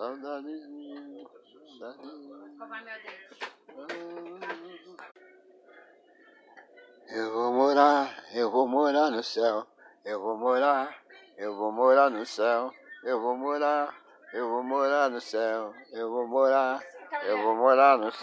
Saudades minhas. Eu vou morar, eu vou morar no céu. Eu vou morar, eu vou morar no céu. Eu vou morar, eu vou morar no céu. Eu vou morar, eu vou morar no céu.